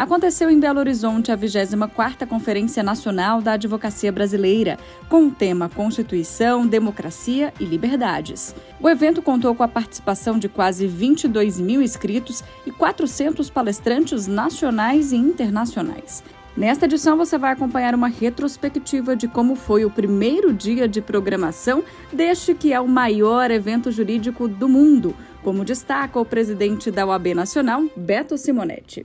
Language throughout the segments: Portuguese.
Aconteceu em Belo Horizonte a 24ª Conferência Nacional da Advocacia Brasileira, com o tema Constituição, Democracia e Liberdades. O evento contou com a participação de quase 22 mil inscritos e 400 palestrantes nacionais e internacionais. Nesta edição, você vai acompanhar uma retrospectiva de como foi o primeiro dia de programação deste que é o maior evento jurídico do mundo, como destaca o presidente da OAB Nacional, Beto Simonetti.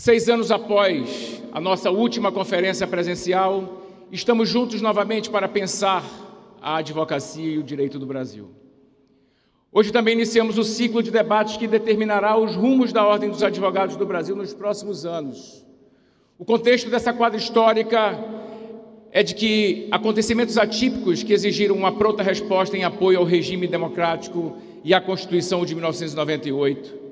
Seis anos após a nossa última conferência presencial, estamos juntos novamente para pensar a advocacia e o direito do Brasil. Hoje também iniciamos o ciclo de debates que determinará os rumos da Ordem dos Advogados do Brasil nos próximos anos. O contexto dessa quadra histórica é de que acontecimentos atípicos que exigiram uma pronta resposta em apoio ao regime democrático e à Constituição de 1998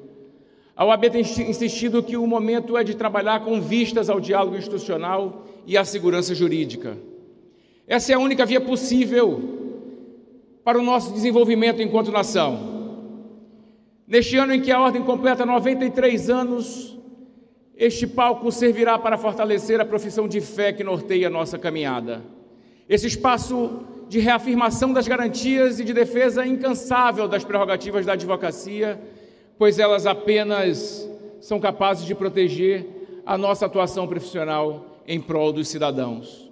a OAB tem insistido que o momento é de trabalhar com vistas ao diálogo institucional e à segurança jurídica. Essa é a única via possível para o nosso desenvolvimento enquanto nação. Neste ano em que a Ordem completa 93 anos, este palco servirá para fortalecer a profissão de fé que norteia a nossa caminhada. Esse espaço de reafirmação das garantias e de defesa incansável das prerrogativas da advocacia pois elas apenas são capazes de proteger a nossa atuação profissional em prol dos cidadãos.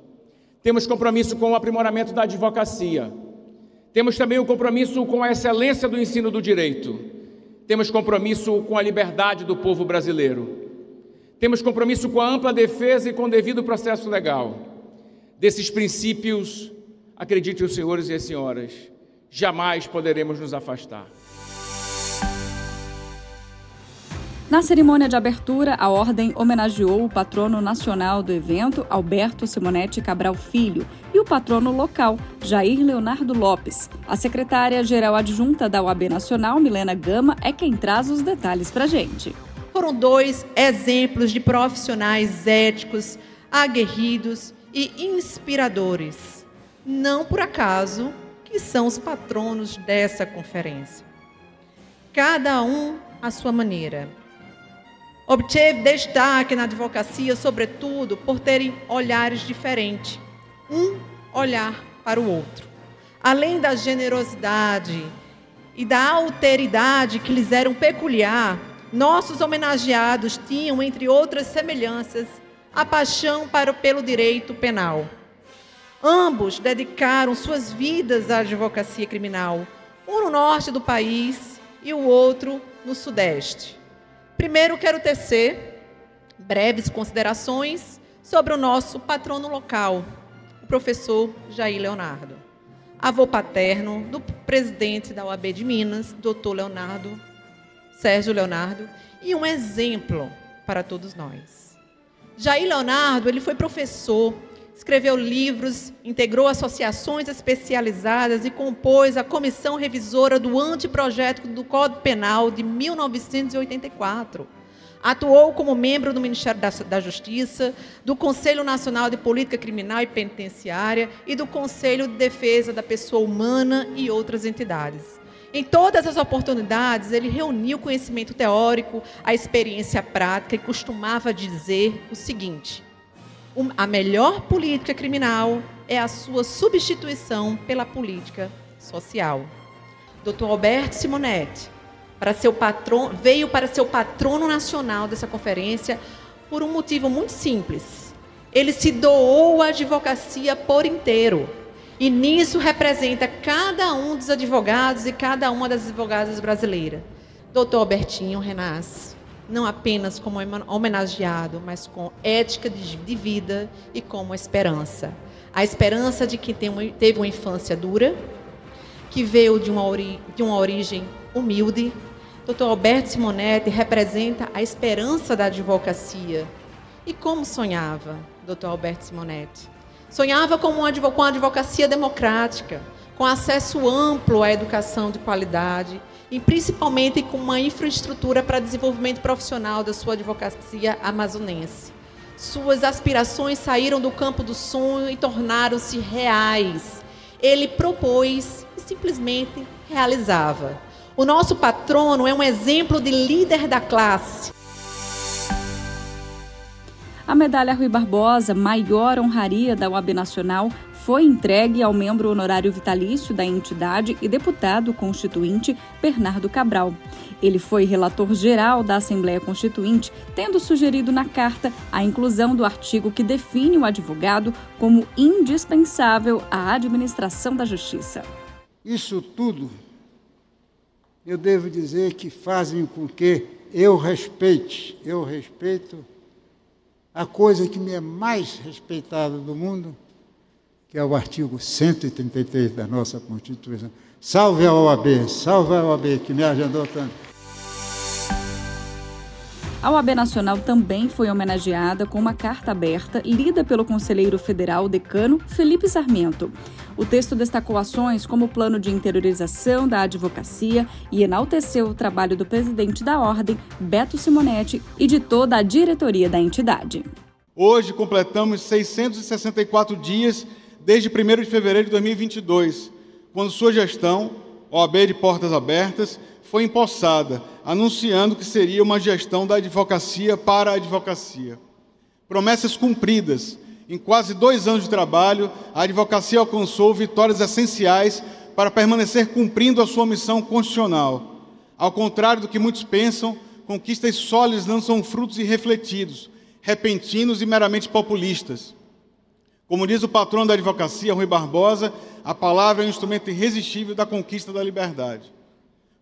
Temos compromisso com o aprimoramento da advocacia. Temos também o compromisso com a excelência do ensino do direito. Temos compromisso com a liberdade do povo brasileiro. Temos compromisso com a ampla defesa e com o devido processo legal. Desses princípios, acredite os senhores e as senhoras, jamais poderemos nos afastar. Na cerimônia de abertura, a Ordem homenageou o patrono nacional do evento, Alberto Simonetti Cabral Filho, e o patrono local, Jair Leonardo Lopes. A secretária-geral adjunta da OAB Nacional, Milena Gama, é quem traz os detalhes para a gente. Foram dois exemplos de profissionais éticos, aguerridos e inspiradores. Não por acaso que são os patronos dessa conferência. Cada um à sua maneira Obteve destaque na advocacia, sobretudo, por terem olhares diferentes, um olhar para o outro. Além da generosidade e da alteridade que lhes eram peculiar, nossos homenageados tinham, entre outras semelhanças, a paixão para, pelo direito penal. Ambos dedicaram suas vidas à advocacia criminal, um no norte do país e o outro no sudeste. Primeiro, quero tecer breves considerações sobre o nosso patrono local, o professor Jair Leonardo, avô paterno do presidente da OAB de Minas, doutor Leonardo, Sérgio Leonardo, e um exemplo para todos nós. Jair Leonardo, ele foi professor, escreveu livros, integrou associações especializadas e compôs a comissão revisora do anteprojeto do Código Penal de 1984. Atuou como membro do Ministério da, Justiça, do Conselho Nacional de Política Criminal e Penitenciária e do Conselho de Defesa da Pessoa Humana e outras entidades. Em todas as oportunidades, ele reuniu conhecimento teórico, a experiência prática e costumava dizer o seguinte: a melhor política criminal é a sua substituição pela política social. Dr. Alberto Simonetti para seu patrão, veio para ser o patrono nacional dessa conferência por um motivo muito simples. Ele se doou à advocacia por inteiro. E nisso representa cada um dos advogados e cada uma das advogadas brasileiras. Doutor Albertinho renasce não apenas como homenageado, mas com ética de vida e como esperança. A esperança de que teve uma infância dura, que veio de uma, ori de uma origem humilde. Dr. Alberto Simonetti representa a esperança da advocacia. E como sonhava Dr. Alberto Simonetti? Sonhava com uma advocacia democrática, com acesso amplo à educação de qualidade e principalmente com uma infraestrutura para desenvolvimento profissional da sua advocacia amazonense. Suas aspirações saíram do campo do sonho e tornaram-se reais. Ele propôs e simplesmente realizava. O nosso patrono é um exemplo de líder da classe. A medalha Rui Barbosa, maior honraria da UAB Nacional, foi entregue ao membro honorário vitalício da entidade e deputado constituinte Bernardo Cabral. Ele foi relator geral da Assembleia Constituinte, tendo sugerido na carta a inclusão do artigo que define o advogado como indispensável à administração da justiça. Isso tudo, eu devo dizer que fazem com que eu respeite, eu respeito a coisa que me é mais respeitada do mundo, que é o artigo 133 da nossa Constituição. Salve a OAB, salve a OAB, que me ajudou tanto. A OAB Nacional também foi homenageada com uma carta aberta lida pelo conselheiro federal decano Felipe Sarmento. O texto destacou ações como o plano de interiorização da advocacia e enalteceu o trabalho do presidente da Ordem, Beto Simonetti, e de toda a diretoria da entidade. Hoje completamos 664 dias desde 1 de fevereiro de 2022, quando sua gestão, OAB de Portas Abertas, foi empossada, anunciando que seria uma gestão da advocacia para a advocacia. Promessas cumpridas. Em quase dois anos de trabalho, a advocacia alcançou vitórias essenciais para permanecer cumprindo a sua missão constitucional. Ao contrário do que muitos pensam, conquistas sólidas não são frutos irrefletidos, repentinos e meramente populistas. Como diz o patrono da advocacia, Rui Barbosa, a palavra é um instrumento irresistível da conquista da liberdade.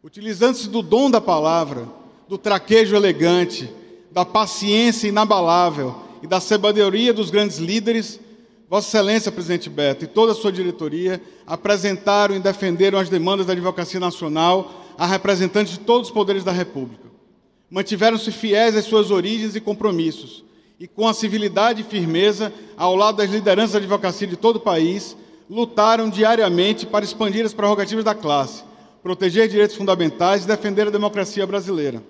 Utilizando-se do dom da palavra, do traquejo elegante, da paciência inabalável e da sabedoria dos grandes líderes, Vossa Excelência, presidente Beto, e toda a sua diretoria apresentaram e defenderam as demandas da advocacia nacional a representantes de todos os poderes da República. Mantiveram-se fiéis às suas origens e compromissos, e com a civilidade e firmeza, ao lado das lideranças da advocacia de todo o país, lutaram diariamente para expandir as prerrogativas da classe, proteger direitos fundamentais e defender a democracia brasileira.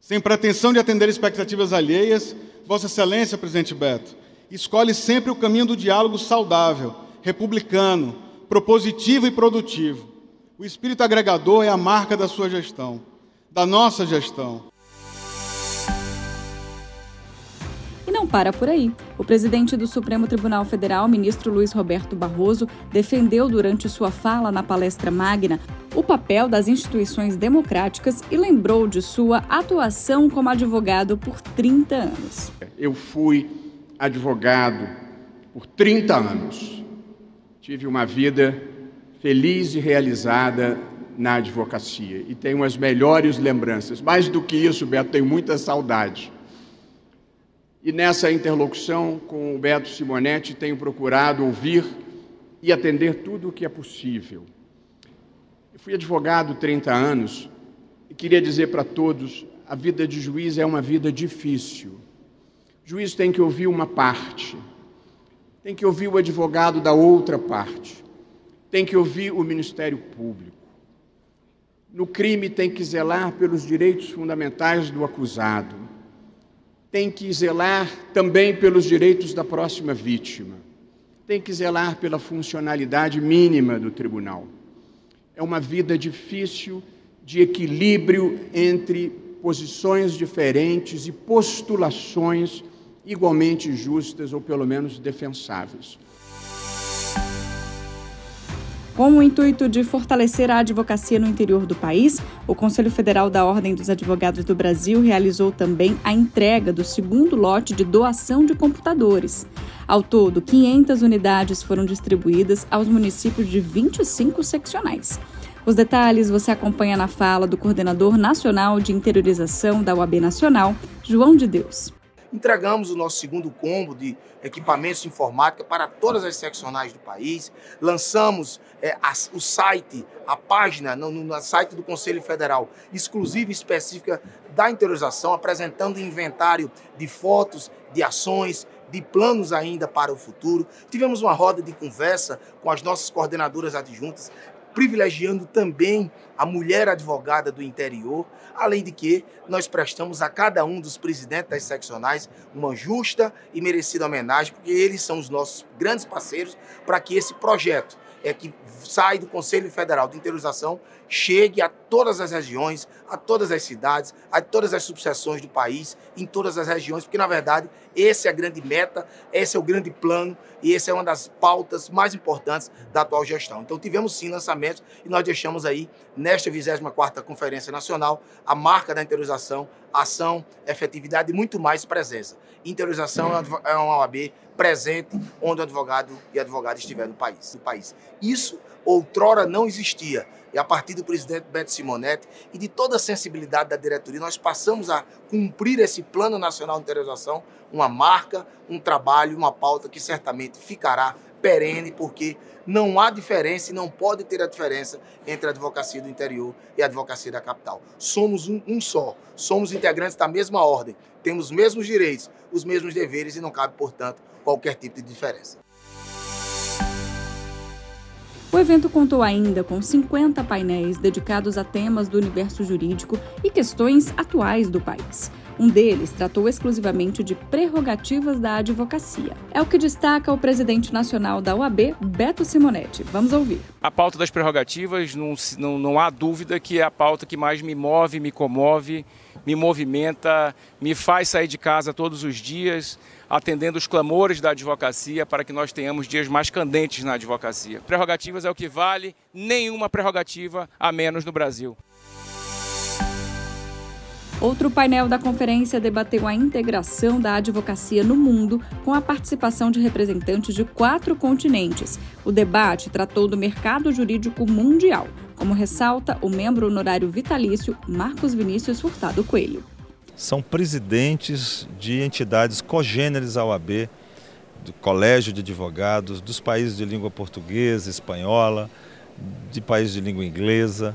Sem pretensão de atender expectativas alheias, Vossa Excelência, presidente Beto, escolhe sempre o caminho do diálogo saudável, republicano, propositivo e produtivo. O espírito agregador é a marca da sua gestão, da nossa gestão. Não para por aí. O presidente do Supremo Tribunal Federal, ministro Luiz Roberto Barroso, defendeu durante sua fala na palestra magna o papel das instituições democráticas e lembrou de sua atuação como advogado por 30 anos. Eu fui advogado por 30 anos. Tive uma vida feliz e realizada na advocacia e tenho as melhores lembranças. Mais do que isso, Beto, tenho muita saudade e nessa interlocução com o Beto Simonetti, tenho procurado ouvir e atender tudo o que é possível. Eu fui advogado 30 anos e queria dizer para todos: a vida de juiz é uma vida difícil. O juiz tem que ouvir uma parte, tem que ouvir o advogado da outra parte, tem que ouvir o Ministério Público. No crime, tem que zelar pelos direitos fundamentais do acusado tem que zelar também pelos direitos da próxima vítima, tem que zelar pela funcionalidade mínima do tribunal. É uma vida difícil de equilíbrio entre posições diferentes e postulações igualmente justas ou pelo menos defensáveis. Com o intuito de fortalecer a advocacia no interior do país, o Conselho Federal da Ordem dos Advogados do Brasil realizou também a entrega do segundo lote de doação de computadores. Ao todo, 500 unidades foram distribuídas aos municípios de 25 seccionais. Os detalhes você acompanha na fala do coordenador nacional de interiorização da UAB Nacional, João de Deus. Entregamos o nosso segundo combo de equipamentos de informática para todas as seccionais do país. Lançamos é, a, o site, a página no, no, site do Conselho Federal, exclusiva e específica da interiorização, apresentando inventário de fotos, de ações, de planos ainda para o futuro. Tivemos uma roda de conversa com as nossas coordenadoras adjuntas, privilegiando também a mulher advogada do interior, além de que nós prestamos a cada um dos presidentes das seccionais uma justa e merecida homenagem, porque eles são os nossos grandes parceiros para que esse projeto é que sai do Conselho Federal de Interiorização chegue a todas as regiões, a todas as cidades, a todas as subseções do país, em todas as regiões, porque na verdade essa é a grande meta, esse é o grande plano e essa é uma das pautas mais importantes da atual gestão. Então tivemos sim lançamentos e nós deixamos aí nesta 24ª Conferência Nacional a marca da interiorização, ação, efetividade e muito mais presença. Interiorização é uma OAB presente onde o advogado e advogada estiver no país. No país. Isso outrora não existia. E a partir do presidente Beto Simonetti e de toda a sensibilidade da diretoria, nós passamos a cumprir esse Plano Nacional de Interiorização, uma marca, um trabalho, uma pauta que certamente ficará perene, porque não há diferença e não pode ter a diferença entre a advocacia do interior e a advocacia da capital. Somos um, um só, somos integrantes da mesma ordem, temos os mesmos direitos, os mesmos deveres e não cabe, portanto, qualquer tipo de diferença. O evento contou ainda com 50 painéis dedicados a temas do universo jurídico e questões atuais do país. Um deles tratou exclusivamente de prerrogativas da advocacia. É o que destaca o presidente nacional da UAB, Beto Simonetti. Vamos ouvir. A pauta das prerrogativas, não, não, não há dúvida que é a pauta que mais me move, me comove, me movimenta, me faz sair de casa todos os dias atendendo os clamores da advocacia para que nós tenhamos dias mais candentes na advocacia. Prerrogativas é o que vale, nenhuma prerrogativa a menos no Brasil. Outro painel da conferência debateu a integração da advocacia no mundo, com a participação de representantes de quatro continentes. O debate tratou do mercado jurídico mundial, como ressalta o membro honorário vitalício Marcos Vinícius Furtado Coelho são presidentes de entidades cogêneres à OAB, do Colégio de Advogados, dos países de língua portuguesa, espanhola, de países de língua inglesa.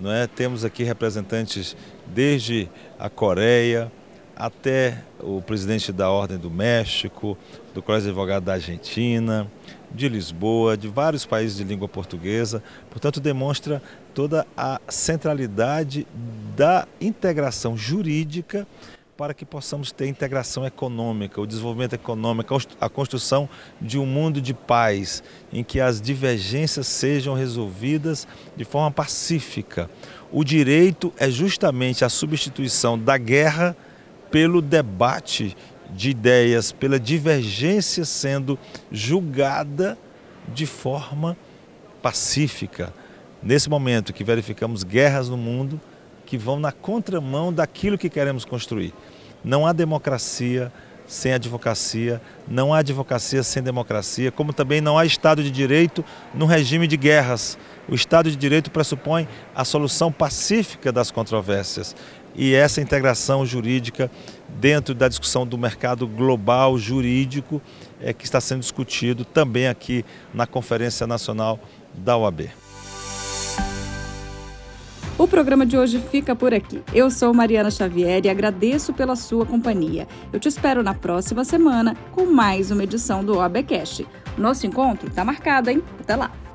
Não é? Temos aqui representantes desde a Coreia até o presidente da Ordem do México, do Colégio de Advogados da Argentina, de Lisboa, de vários países de língua portuguesa. Portanto, demonstra toda a centralidade da integração jurídica para que possamos ter integração econômica, o desenvolvimento econômico, a construção de um mundo de paz, em que as divergências sejam resolvidas de forma pacífica. O direito é justamente a substituição da guerra pelo debate de ideias, pela divergência sendo julgada de forma pacífica. Nesse momento que verificamos guerras no mundo que vão na contramão daquilo que queremos construir. Não há democracia sem advocacia, não há advocacia sem democracia, como também não há Estado de Direito no regime de guerras. O Estado de Direito pressupõe a solução pacífica das controvérsias e essa integração jurídica dentro da discussão do mercado global jurídico é que está sendo discutido também aqui na Conferência Nacional da OAB. O programa de hoje fica por aqui. Eu sou Mariana Xavier e agradeço pela sua companhia. Eu te espero na próxima semana com mais uma edição do OABcast. Nosso encontro está marcado, hein? Até lá!